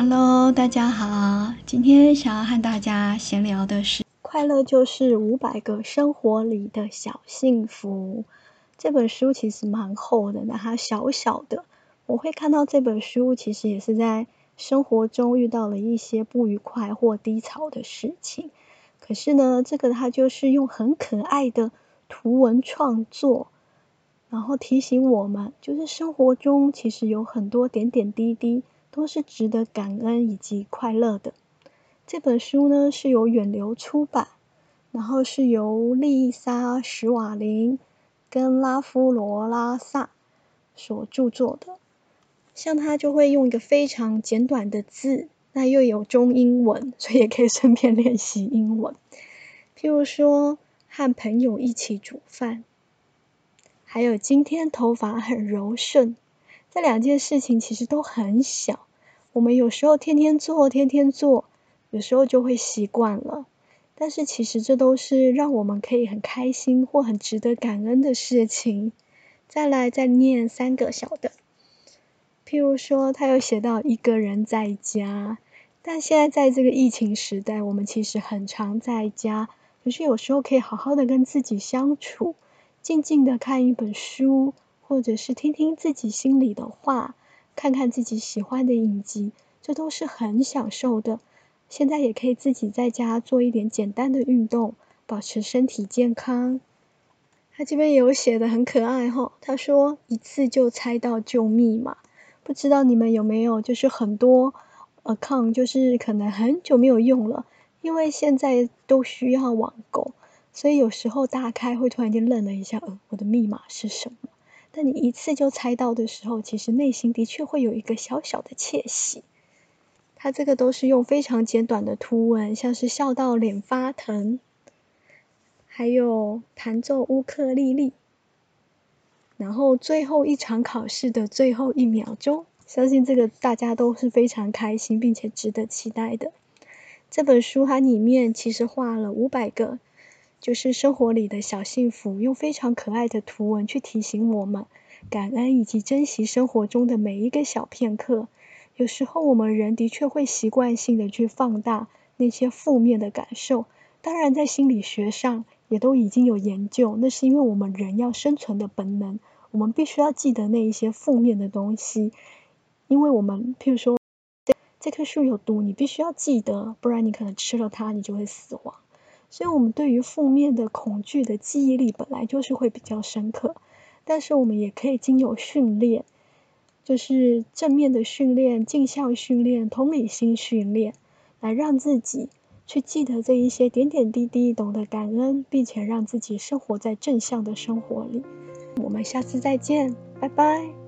Hello，大家好，今天想要和大家闲聊的是《快乐就是五百个生活里的小幸福》这本书，其实蛮厚的，那它小小的。我会看到这本书，其实也是在生活中遇到了一些不愉快或低潮的事情。可是呢，这个它就是用很可爱的图文创作，然后提醒我们，就是生活中其实有很多点点滴滴。都是值得感恩以及快乐的。这本书呢是由远流出版，然后是由丽莎·史瓦林跟拉夫罗拉萨所著作的。像他就会用一个非常简短的字，那又有中英文，所以也可以顺便练习英文。譬如说，和朋友一起煮饭，还有今天头发很柔顺。这两件事情其实都很小，我们有时候天天做，天天做，有时候就会习惯了。但是其实这都是让我们可以很开心或很值得感恩的事情。再来，再念三个小的，譬如说，他有写到一个人在家，但现在在这个疫情时代，我们其实很常在家，可是有时候可以好好的跟自己相处，静静的看一本书。或者是听听自己心里的话，看看自己喜欢的影集，这都是很享受的。现在也可以自己在家做一点简单的运动，保持身体健康。他这边有写的很可爱哈，他说一次就猜到旧密码，不知道你们有没有？就是很多 account 就是可能很久没有用了，因为现在都需要网购，所以有时候打开会突然间愣了一下，呃，我的密码是什么？但你一次就猜到的时候，其实内心的确会有一个小小的窃喜。他这个都是用非常简短的图文，像是笑到脸发疼，还有弹奏乌克丽丽，然后最后一场考试的最后一秒钟，相信这个大家都是非常开心并且值得期待的。这本书它里面其实画了五百个。就是生活里的小幸福，用非常可爱的图文去提醒我们感恩以及珍惜生活中的每一个小片刻。有时候我们人的确会习惯性的去放大那些负面的感受，当然在心理学上也都已经有研究，那是因为我们人要生存的本能，我们必须要记得那一些负面的东西，因为我们譬如说这棵树有毒，你必须要记得，不然你可能吃了它，你就会死亡。所以，我们对于负面的恐惧的记忆力本来就是会比较深刻，但是我们也可以经由训练，就是正面的训练、镜像训练、同理心训练，来让自己去记得这一些点点滴滴，懂得感恩，并且让自己生活在正向的生活里。我们下次再见，拜拜。